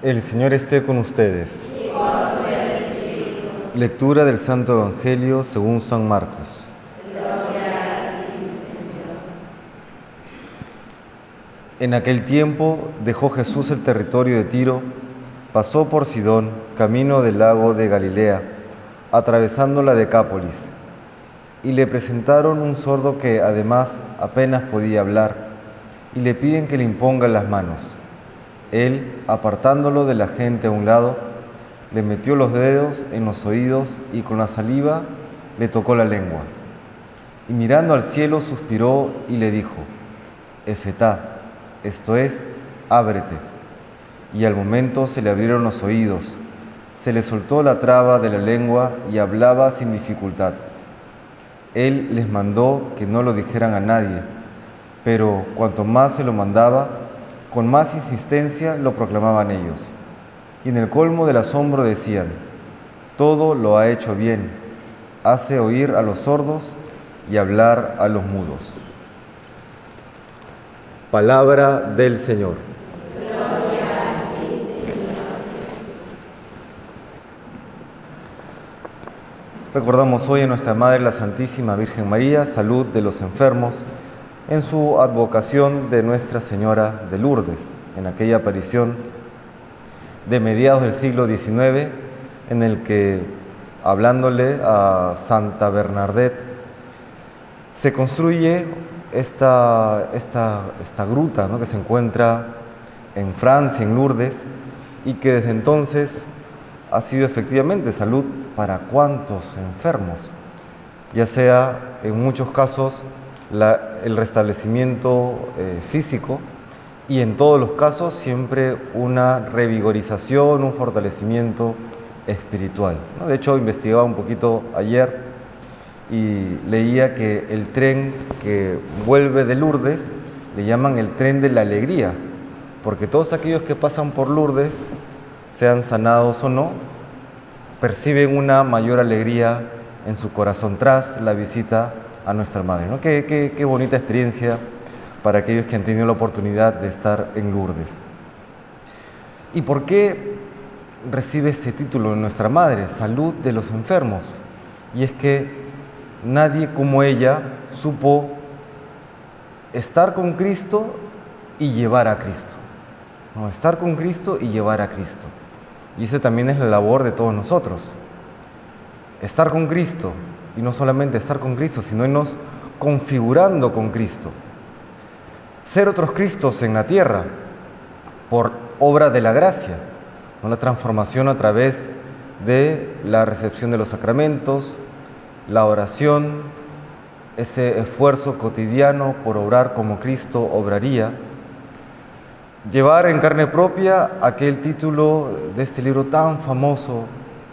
El Señor esté con ustedes. Lectura del Santo Evangelio según San Marcos. En aquel tiempo dejó Jesús el territorio de Tiro, pasó por Sidón, camino del lago de Galilea, atravesando la Decápolis, y le presentaron un sordo que además apenas podía hablar, y le piden que le impongan las manos. Él, apartándolo de la gente a un lado, le metió los dedos en los oídos y con la saliva le tocó la lengua. Y mirando al cielo suspiró y le dijo, Efetá, esto es, ábrete. Y al momento se le abrieron los oídos, se le soltó la traba de la lengua y hablaba sin dificultad. Él les mandó que no lo dijeran a nadie, pero cuanto más se lo mandaba, con más insistencia lo proclamaban ellos. Y en el colmo del asombro decían, todo lo ha hecho bien, hace oír a los sordos y hablar a los mudos. Palabra del Señor. Recordamos hoy a nuestra Madre la Santísima Virgen María, salud de los enfermos, en su advocación de Nuestra Señora de Lourdes, en aquella aparición de mediados del siglo XIX, en el que, hablándole a Santa Bernadette, se construye esta, esta, esta gruta ¿no? que se encuentra en Francia, en Lourdes, y que desde entonces ha sido efectivamente salud para cuantos enfermos, ya sea en muchos casos el restablecimiento eh, físico y en todos los casos siempre una revigorización, un fortalecimiento espiritual. De hecho, investigaba un poquito ayer y leía que el tren que vuelve de Lourdes le llaman el tren de la alegría, porque todos aquellos que pasan por Lourdes, sean sanados o no, perciben una mayor alegría en su corazón tras la visita a nuestra Madre. ¿no? Qué, qué, qué bonita experiencia para aquellos que han tenido la oportunidad de estar en Lourdes. ¿Y por qué recibe este título nuestra Madre, Salud de los Enfermos? Y es que nadie como ella supo estar con Cristo y llevar a Cristo. No, estar con Cristo y llevar a Cristo. Y esa también es la labor de todos nosotros. Estar con Cristo, y no solamente estar con Cristo, sino irnos configurando con Cristo. Ser otros Cristos en la tierra por obra de la gracia, ¿no? la transformación a través de la recepción de los sacramentos, la oración, ese esfuerzo cotidiano por obrar como Cristo obraría, llevar en carne propia aquel título de este libro tan famoso,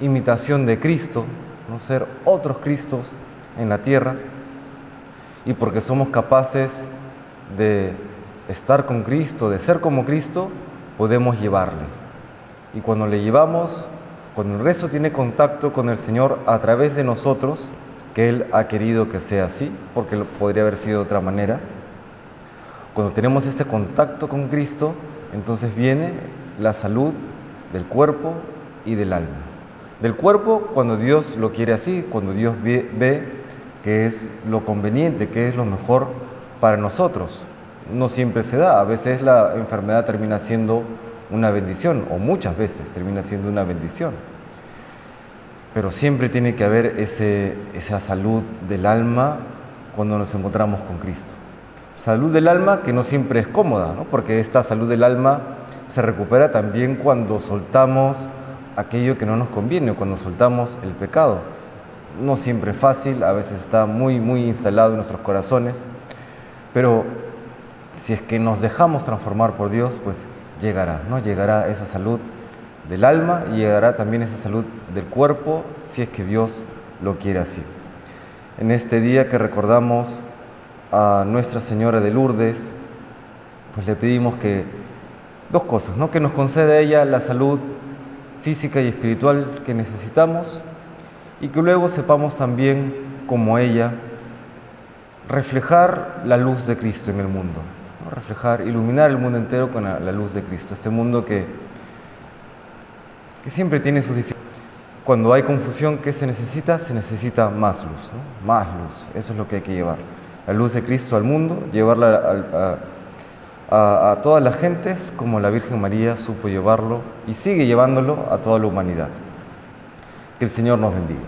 Imitación de Cristo, ser otros Cristos en la tierra, y porque somos capaces de estar con Cristo, de ser como Cristo, podemos llevarle. Y cuando le llevamos, cuando el resto tiene contacto con el Señor a través de nosotros, que Él ha querido que sea así, porque podría haber sido de otra manera, cuando tenemos este contacto con Cristo, entonces viene la salud del cuerpo y del alma. Del cuerpo cuando Dios lo quiere así, cuando Dios ve, que es lo conveniente, que es lo mejor para nosotros. No siempre se da, a veces la enfermedad termina siendo una bendición, o muchas veces termina siendo una bendición. Pero siempre tiene que haber ese, esa salud del alma cuando nos encontramos con Cristo. Salud del alma que no siempre es cómoda, ¿no? porque esta salud del alma se recupera también cuando soltamos aquello que no nos conviene, cuando soltamos el pecado. No siempre es fácil, a veces está muy, muy instalado en nuestros corazones, pero si es que nos dejamos transformar por Dios, pues llegará, ¿no? Llegará esa salud del alma y llegará también esa salud del cuerpo, si es que Dios lo quiere así. En este día que recordamos a Nuestra Señora de Lourdes, pues le pedimos que dos cosas, ¿no? Que nos conceda ella la salud física y espiritual que necesitamos y que luego sepamos también, como ella, reflejar la luz de Cristo en el mundo, reflejar, iluminar el mundo entero con la, luz de Cristo, este mundo que que siempre tiene sus dificultades. Cuando hay confusión, ¿qué se necesita? Se necesita más luz, ¿no? más luz. Eso es lo que hay que llevar. La luz de Cristo al mundo, llevarla a, todas las gentes como la Virgen María supo llevarlo y sigue llevándolo a toda la humanidad. Que el Señor nos bendiga.